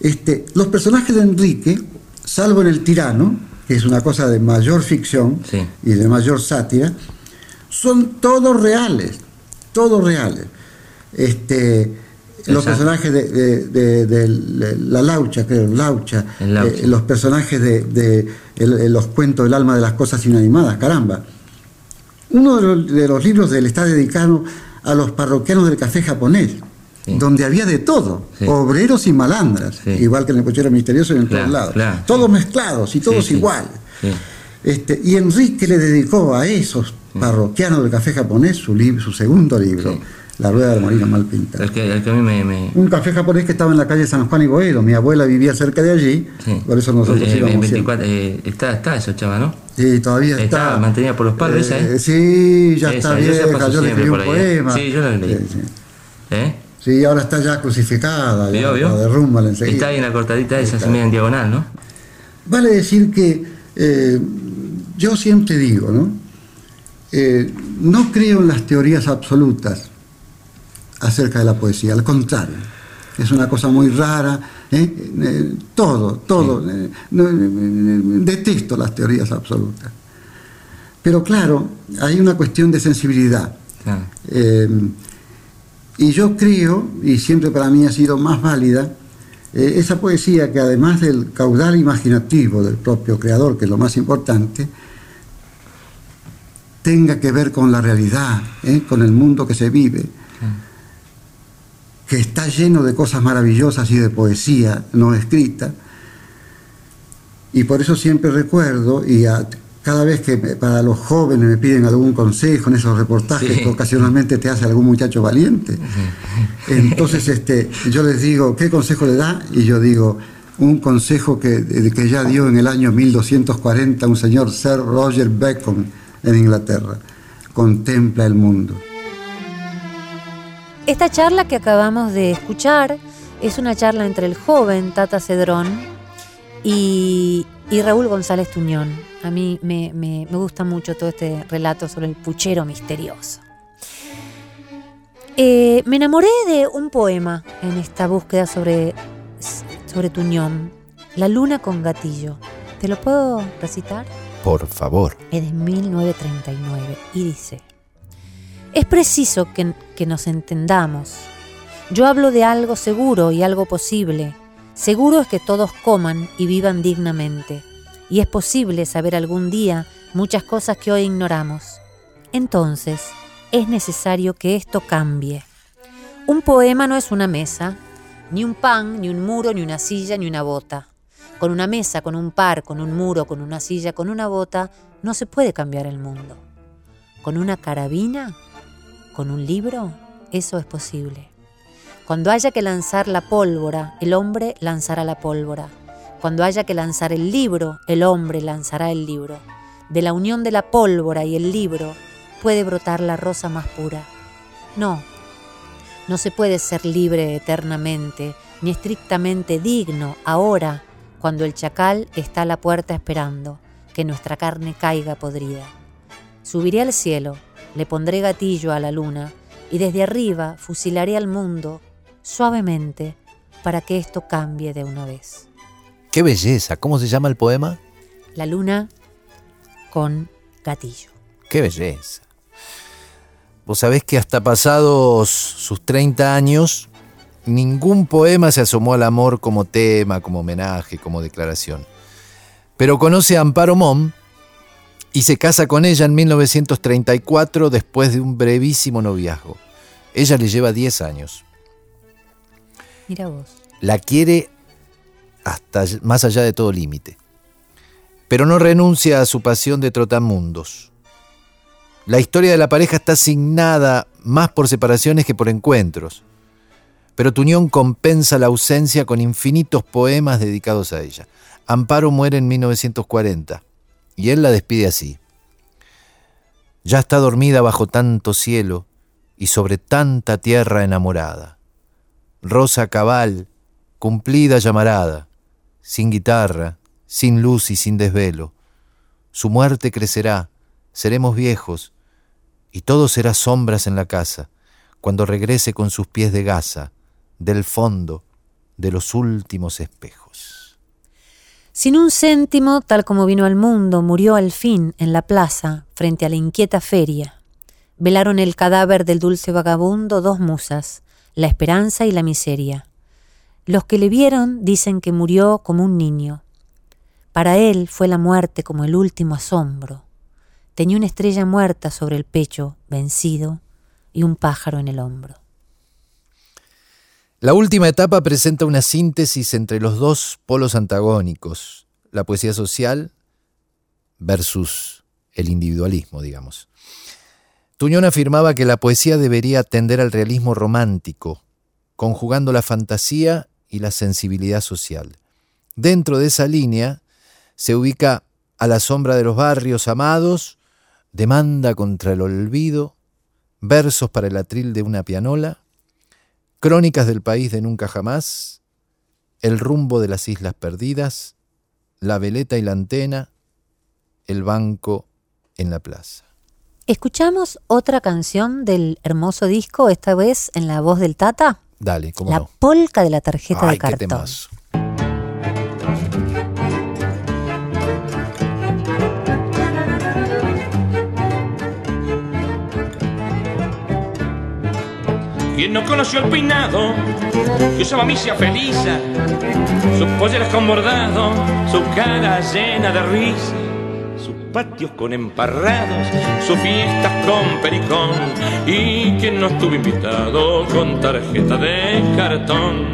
Este, los personajes de Enrique, salvo en El Tirano, que es una cosa de mayor ficción y de mayor sátira, son todos reales, todos reales. Este, los personajes de, la Laucha, creo, Laucha, eh, los personajes de, los cuentos del alma de las cosas inanimadas, caramba. Uno de los, libros de él está dedicado a los parroquianos del café japonés, donde había de todo, obreros y malandras, igual que en el cochero misterioso y en todos lados, todos mezclados y todos iguales. Este, y Enrique le dedicó a esos parroquiano del café japonés, su, su segundo libro, La rueda del molino mal pintada. El que, el que a mí me... me- Un café japonés que estaba en la calle San Juan y Boedo. Mi abuela vivía cerca de allí, sí. por eso nosotros Eh, íbamos en siempre. 24, eh, está, está eso, chava, ¿no? Sí, todavía está. Está mantenida por los palos, esa, ¿eh? Sí, ya Esa, está vieja, yo le escribí un ¿eh? poema. Sí, yo la leí. Sí, sí. ¿Eh? Sí, ahora está ya crucificada, ya, ¿Vio, la derrumban enseguida. Está ahí en la cortadita esa, se media en diagonal, ¿no? Vale decir que eh, yo siempre digo, ¿no? Eh, no creo en las teorías absolutas acerca de la poesía, al contrario, es una cosa muy rara, ¿eh? Eh, todo, todo, eh, detesto las teorías absolutas. Pero claro, hay una cuestión de sensibilidad. Claro. Y yo creo, y siempre para mí ha sido más válida, esa poesía que además del caudal imaginativo del propio creador, que es lo más importante, tenga que ver con la realidad, ¿eh? con el mundo que se vive, que está lleno de cosas maravillosas y de poesía no escrita. Y por eso siempre recuerdo, y a- cada vez que para los jóvenes me piden algún consejo en esos reportajes Sí. que ocasionalmente te hace algún muchacho valiente, entonces este, yo les digo, ¿qué consejo le da? Y yo digo, un consejo que, que ya dio en el año 1240 un señor Sir Roger Bacon en Inglaterra. Contempla el mundo. Esta charla que acabamos de escuchar es una charla entre el joven Tata Cedrón y, y Raúl González Tuñón. A mí me, me- me gusta mucho todo este relato sobre el puchero misterioso. Eh, me enamoré de un poema en esta búsqueda sobre, sobre Tuñón, La luna con gatillo. ¿Te lo puedo recitar? Por favor. es de 1939 y dice, es preciso que, nos entendamos. Yo hablo de algo seguro y algo posible. Seguro es que todos coman y vivan dignamente. Y es posible saber algún día muchas cosas que hoy ignoramos. Entonces, es necesario que esto cambie. Un poema no es una mesa, ni un pan, ni un muro, ni una silla, ni una bota. Con una mesa, con un par, con un muro, con una silla, con una bota, no se puede cambiar el mundo. Con una carabina, con un libro, eso es posible. Cuando haya que lanzar la pólvora, el hombre lanzará la pólvora. Cuando haya que lanzar el libro, el hombre lanzará el libro. De la unión de la pólvora y el libro puede brotar la rosa más pura. No, no se puede ser libre eternamente, ni estrictamente digno ahora, cuando el chacal está a la puerta esperando que nuestra carne caiga podrida. Subiré al cielo, le pondré gatillo a la luna, y desde arriba fusilaré al mundo suavemente para que esto cambie de una vez. Qué belleza. ¿Cómo se llama el poema? La luna con gatillo. Qué belleza. Vos sabés que hasta pasados sus 30 años, ningún poema se asomó al amor como tema, como homenaje, como declaración. Pero conoce a Amparo Mom y se casa con ella en 1934 después de un brevísimo noviazgo. Ella le lleva 10 años. Mira vos. La quiere hasta más allá de todo límite. Pero no renuncia a su pasión de trotamundos. La historia de la pareja está asignada más por separaciones que por encuentros. Pero Tuñón compensa la ausencia con infinitos poemas dedicados a ella. Amparo muere en 1940 y él la despide así. Ya está dormida bajo tanto cielo y sobre tanta tierra enamorada. Rosa cabal, cumplida llamarada, sin guitarra, sin luz y sin desvelo. Su muerte crecerá, seremos viejos, y todo será sombras en la casa, cuando regrese con sus pies de gasa, del fondo de los últimos espejos. Sin un céntimo, tal como vino al mundo, murió al fin en la plaza, frente a la inquieta feria. Velaron el cadáver del dulce vagabundo dos musas, la esperanza y la miseria. Los que le vieron dicen que murió como un niño. Para él fue la muerte como el último asombro. Tenía una estrella muerta sobre el pecho, vencido, y un pájaro en el hombro. La última etapa presenta una síntesis entre los dos polos antagónicos, la poesía social versus el individualismo, digamos. Tuñón afirmaba que la poesía debería atender al realismo romántico, conjugando la fantasía y la sensibilidad social. Dentro de esa línea se ubica A la sombra de los barrios amados, Demanda contra el olvido, Versos para el atril de una pianola, Crónicas del país de nunca jamás, El rumbo de las islas perdidas, La veleta y la antena, El banco en la plaza. Escuchamos otra canción del hermoso disco, esta vez en la voz del Tata. Dale, cómo La no. polca de la tarjeta Ay, de cartón. Quien no conoció el peinado que usaba misia Felisa, sus polleras con bordado, su cara llena de risa, sus patios con emparrados, sus fiestas con pericón, y quien no estuvo invitado con tarjeta de cartón.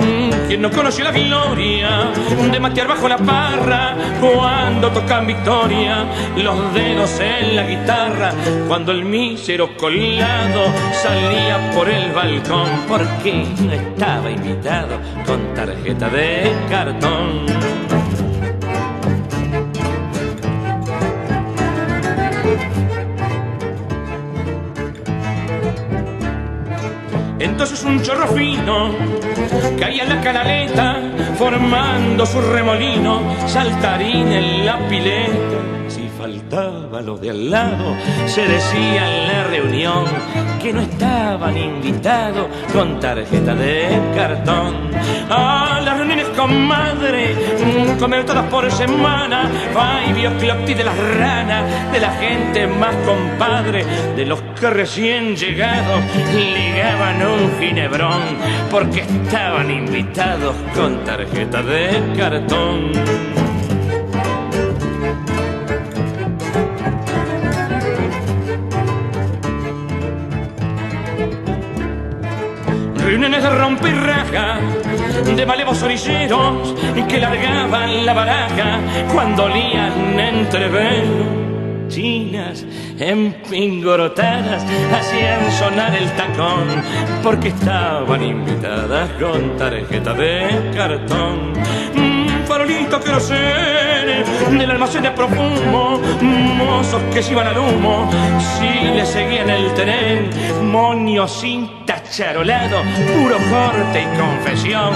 Mm, Quien no conoció la gloria de matear bajo la parra cuando tocan victoria, los dedos en la guitarra, cuando el mísero colado salía por el balcón, porque no estaba invitado con tarjeta de cartón. Entonces un chorro fino caía en la canaleta, formando su remolino, saltarín en la pileta. Si faltaba lo de al lado, se decía en la reunión que no estaban invitados con tarjeta de cartón. A las reuniones con madre, mm, comer todas por semana, ay, bioclopti de las ranas, de la gente más compadre, de los que recién llegados ligaban un ginebrón, porque estaban invitados con tarjeta de cartón. Reuniones de rompe y raja, de malevos orilleros que largaban la baraja cuando olían entre. Chinas empingorotadas hacían sonar el tacón porque estaban invitadas con tarjeta de cartón. Farolito que no sé, del almacén de profumo, mozos que se iban al humo, si le seguían el tren, moños sin tacharolado, puro corte y confesión,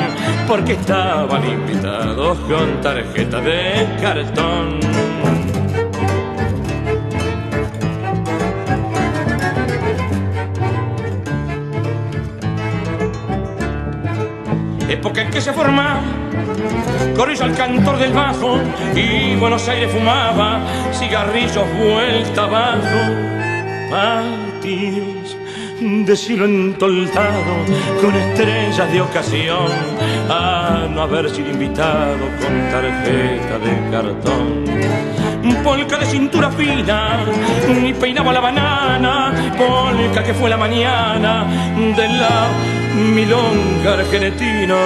porque estaban invitados con tarjeta de cartón. Época en que se formaba Corrió al cantor del bajo y Buenos Aires fumaba cigarrillos vuelta abajo. Patios de cielo entoldado con estrellas de ocasión a no haber sido invitado con tarjeta de cartón. Polca de cintura fina, y peinaba la banana, polca que fue la mañana de la milonga argentina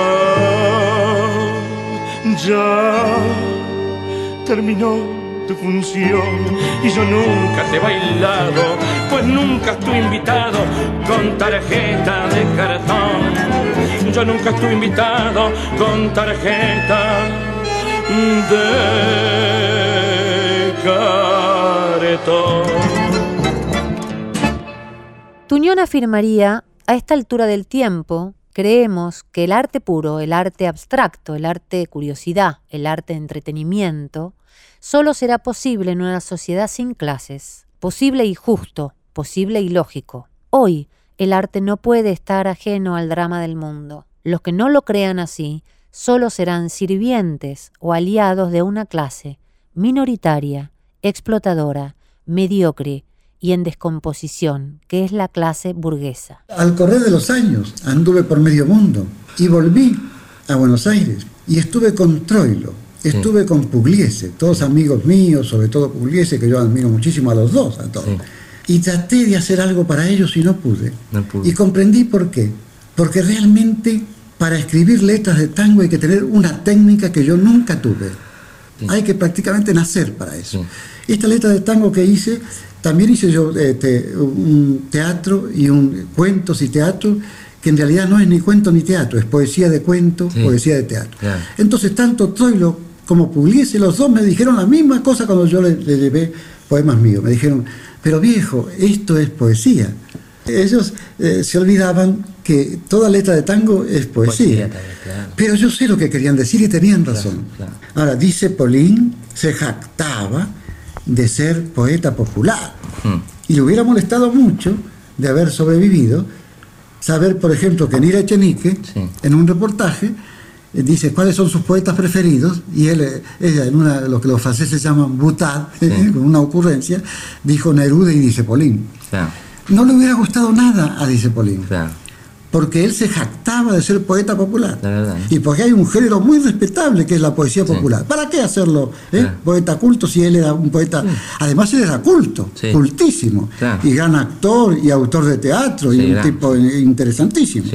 ya terminó tu función y yo nunca te he bailado, pues nunca estuve invitado con tarjeta de cartón. Yo nunca estuve invitado con tarjeta de cartón. Tuñón afirmaría, a esta altura del tiempo, creemos que el arte puro, el arte abstracto, el arte de curiosidad, el arte de entretenimiento, solo será posible en una sociedad sin clases, posible y justo, posible y lógico. Hoy, el arte no puede estar ajeno al drama del mundo. Los que no lo crean así, solo serán sirvientes o aliados de una clase minoritaria, explotadora, mediocre y en descomposición, que es la clase burguesa. Al correr de los años anduve por medio mundo y volví a Buenos Aires y estuve con Troilo, estuve con Pugliese, todos amigos míos, sobre todo Pugliese, que yo admiro muchísimo a los dos, a todos. Y traté de hacer algo para ellos y no pude. No pude. Y comprendí por qué. Porque realmente para escribir letras de tango hay que tener una técnica que yo nunca tuve. Hay que prácticamente nacer para eso. Esta letra de tango que hice, también hice yo este, un teatro y un cuentos y teatro que en realidad no es ni cuento ni teatro, es poesía de cuento, poesía de teatro. Entonces, tanto Troilo como Pugliese, los dos me dijeron la misma cosa cuando yo le, le llevé poemas míos. Me dijeron, pero viejo, esto es poesía. Ellos eh, se olvidaban que toda letra de tango es poesía. Pero yo sé lo que querían decir y tenían razón. Ahora, dice Polín, se jactaba de ser poeta popular. Hmm. Y le hubiera molestado mucho de haber sobrevivido, saber, por ejemplo, que Nira Echenique, en un reportaje, eh, dice cuáles son sus poetas preferidos, y él, eh, ella, en una, lo que los franceses llaman boutade, con una ocurrencia, dijo Neruda y dice Polín. No le hubiera gustado nada a Dice Polín. Porque él se jactaba de ser poeta popular. Y porque hay un género muy respetable que es la poesía popular. ¿Para qué hacerlo eh? poeta culto si él era un poeta? Además, él era culto, cultísimo. Y gran actor y autor de teatro y un tipo interesantísimo.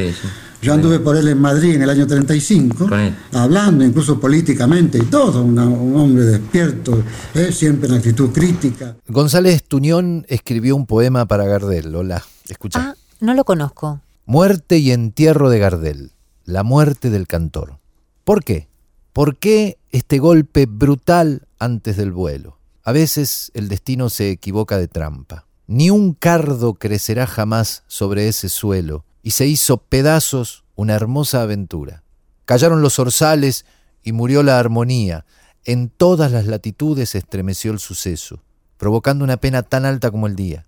Yo anduve por él en Madrid en el año 35, hablando incluso políticamente y todo, un hombre despierto, ¿eh? siempre en actitud crítica. González Tuñón escribió un poema para Gardel. Hola, escucha. Ah, no lo conozco. Muerte y entierro de Gardel. La muerte del cantor. ¿Por qué? ¿Por qué este golpe brutal antes del vuelo? A veces el destino se equivoca de trampa. Ni un cardo crecerá jamás sobre ese suelo y se hizo pedazos una hermosa aventura. Callaron los orzales y murió la armonía. En todas las latitudes estremeció el suceso, provocando una pena tan alta como el día.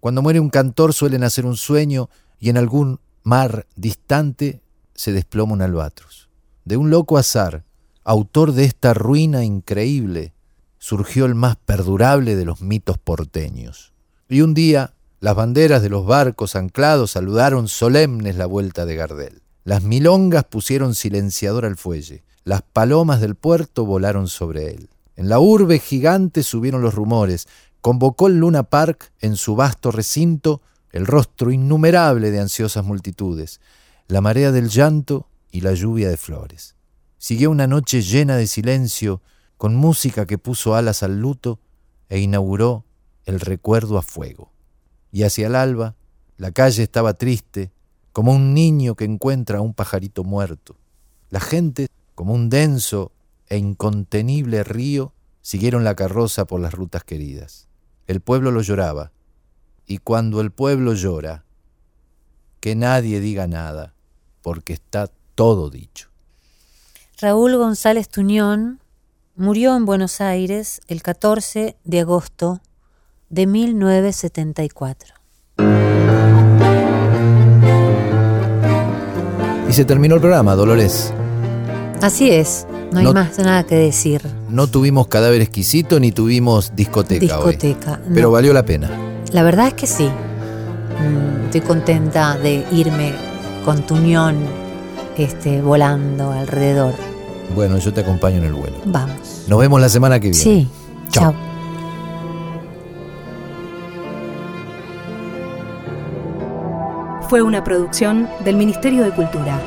Cuando muere un cantor suele nacer un sueño y en algún mar distante se desploma un albatros. De un loco azar, autor de esta ruina increíble, surgió el más perdurable de los mitos porteños. Y un día las banderas de los barcos anclados saludaron solemnes la vuelta de Gardel. Las milongas pusieron silenciador al fuelle. Las palomas del puerto volaron sobre él. En la urbe gigante subieron los rumores. Convocó el Luna Park en su vasto recinto el rostro innumerable de ansiosas multitudes, la marea del llanto y la lluvia de flores. Siguió una noche llena de silencio, con música que puso alas al luto e inauguró el recuerdo a fuego y hacia el alba la calle estaba triste, como un niño que encuentra a un pajarito muerto. La gente, como un denso e incontenible río, siguieron la carroza por las rutas queridas. El pueblo lo lloraba, y cuando el pueblo llora, que nadie diga nada, porque está todo dicho. Raúl González Tuñón murió en Buenos Aires el 14 de agosto de 1974. Y se terminó el programa, Dolores. Así es, no hay más nada que decir. No tuvimos cadáver exquisito ni tuvimos discoteca. Discoteca. pero valió la pena. La verdad es que sí. Mm, estoy contenta de irme con tu unión este, volando alrededor. Bueno, yo te acompaño en el vuelo. Vamos. Nos vemos la semana que viene. Sí. Chao. fue una producción del Ministerio de Cultura.